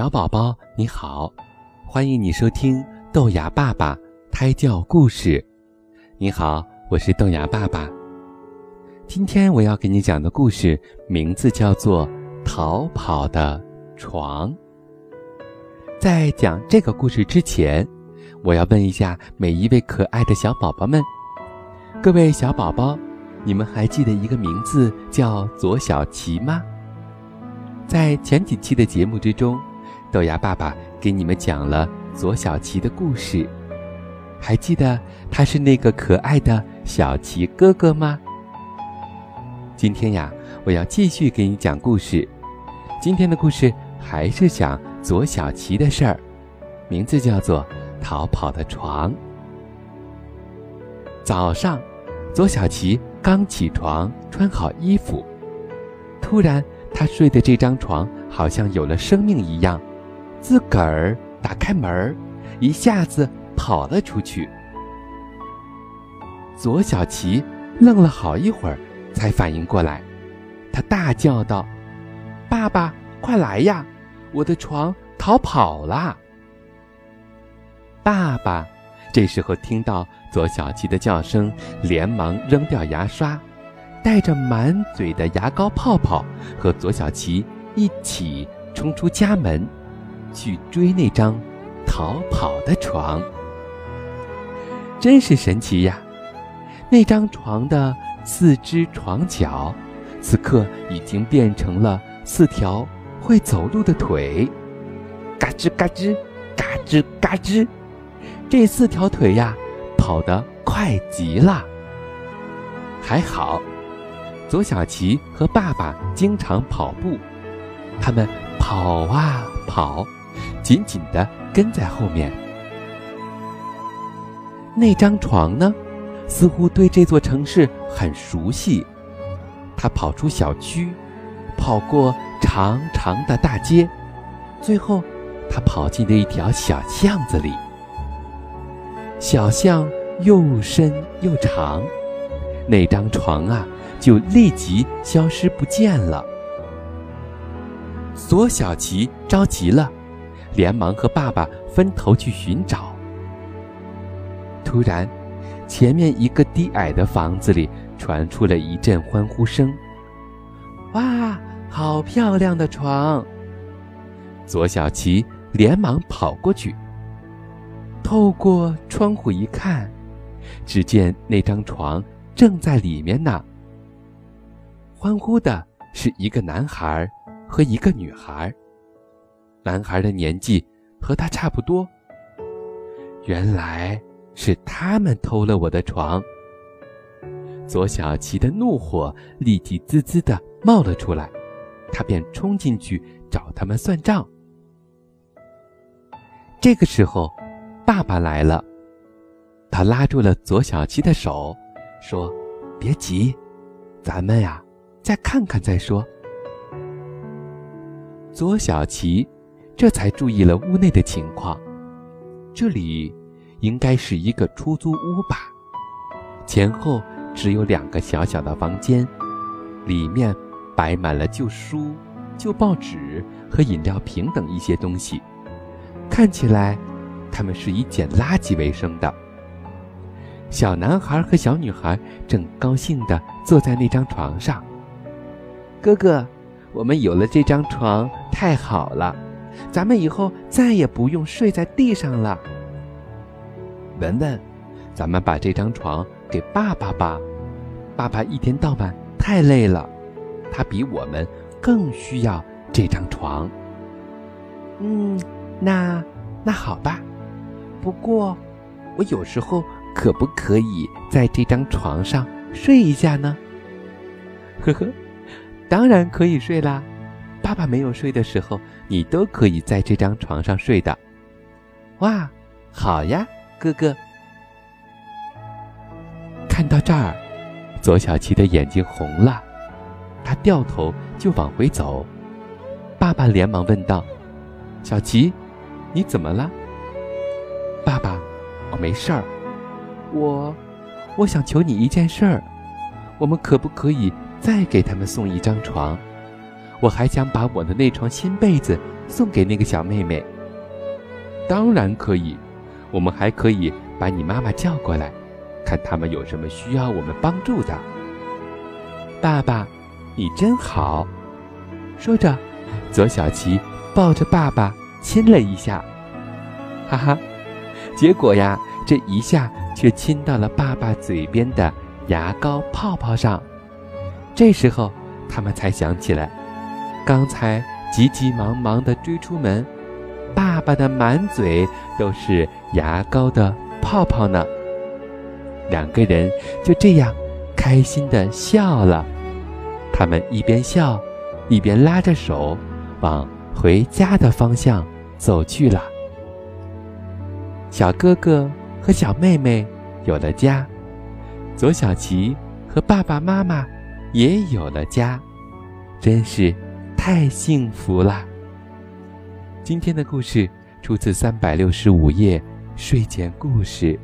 小宝宝你好，欢迎你收听豆芽爸爸胎教故事。你好，我是豆芽爸爸。今天我要给你讲的故事名字叫做《逃跑的床》。在讲这个故事之前，我要问一下每一位可爱的小宝宝们：各位小宝宝，你们还记得一个名字叫左小琪吗？在前几期的节目之中。豆芽爸爸给你们讲了左小琪的故事，还记得他是那个可爱的小琪哥哥吗？今天呀，我要继续给你讲故事。今天的故事还是讲左小琪的事儿，名字叫做《逃跑的床》。早上，左小琪刚起床，穿好衣服，突然他睡的这张床好像有了生命一样。自个儿打开门一下子跑了出去。左小琪愣了好一会儿，才反应过来，他大叫道：“爸爸，快来呀！我的床逃跑了！”爸爸这时候听到左小琪的叫声，连忙扔掉牙刷，带着满嘴的牙膏泡泡，和左小琪一起冲出家门。去追那张逃跑的床，真是神奇呀！那张床的四只床脚，此刻已经变成了四条会走路的腿，嘎吱嘎吱，嘎吱嘎吱。这四条腿呀，跑得快极了。还好，左小琪和爸爸经常跑步，他们跑啊跑。紧紧地跟在后面。那张床呢，似乎对这座城市很熟悉。他跑出小区，跑过长长的大街，最后，他跑进了一条小巷子里。小巷又深又长，那张床啊，就立即消失不见了。左小琪着急了。连忙和爸爸分头去寻找。突然，前面一个低矮的房子里传出了一阵欢呼声：“哇，好漂亮的床！”左小琪连忙跑过去，透过窗户一看，只见那张床正在里面呢。欢呼的是一个男孩和一个女孩。男孩的年纪和他差不多。原来是他们偷了我的床。左小琪的怒火立即滋滋的冒了出来，他便冲进去找他们算账。这个时候，爸爸来了，他拉住了左小琪的手，说：“别急，咱们呀，再看看再说。”左小琪。这才注意了屋内的情况，这里应该是一个出租屋吧？前后只有两个小小的房间，里面摆满了旧书、旧报纸和饮料瓶等一些东西，看起来他们是以捡垃圾为生的。小男孩和小女孩正高兴地坐在那张床上。哥哥，我们有了这张床，太好了。咱们以后再也不用睡在地上了。文文，咱们把这张床给爸爸吧。爸爸一天到晚太累了，他比我们更需要这张床。嗯，那那好吧。不过，我有时候可不可以在这张床上睡一下呢？呵呵，当然可以睡啦。爸爸没有睡的时候，你都可以在这张床上睡的。哇，好呀，哥哥。看到这儿，左小琪的眼睛红了，他掉头就往回走。爸爸连忙问道：“小琪，你怎么了？”爸爸，我没事儿。我，我想求你一件事儿，我们可不可以再给他们送一张床？我还想把我的那床新被子送给那个小妹妹。当然可以，我们还可以把你妈妈叫过来，看他们有什么需要我们帮助的。爸爸，你真好。说着，左小琪抱着爸爸亲了一下，哈哈，结果呀，这一下却亲到了爸爸嘴边的牙膏泡泡上。这时候，他们才想起来，刚才急急忙忙地追出门，爸爸的满嘴都是牙膏的泡泡呢。两个人就这样开心地笑了，他们一边笑。一边拉着手，往回家的方向走去了。小哥哥和小妹妹有了家，左小琪和爸爸妈妈也有了家，真是太幸福了。今天的故事出自三百六十五页睡前故事。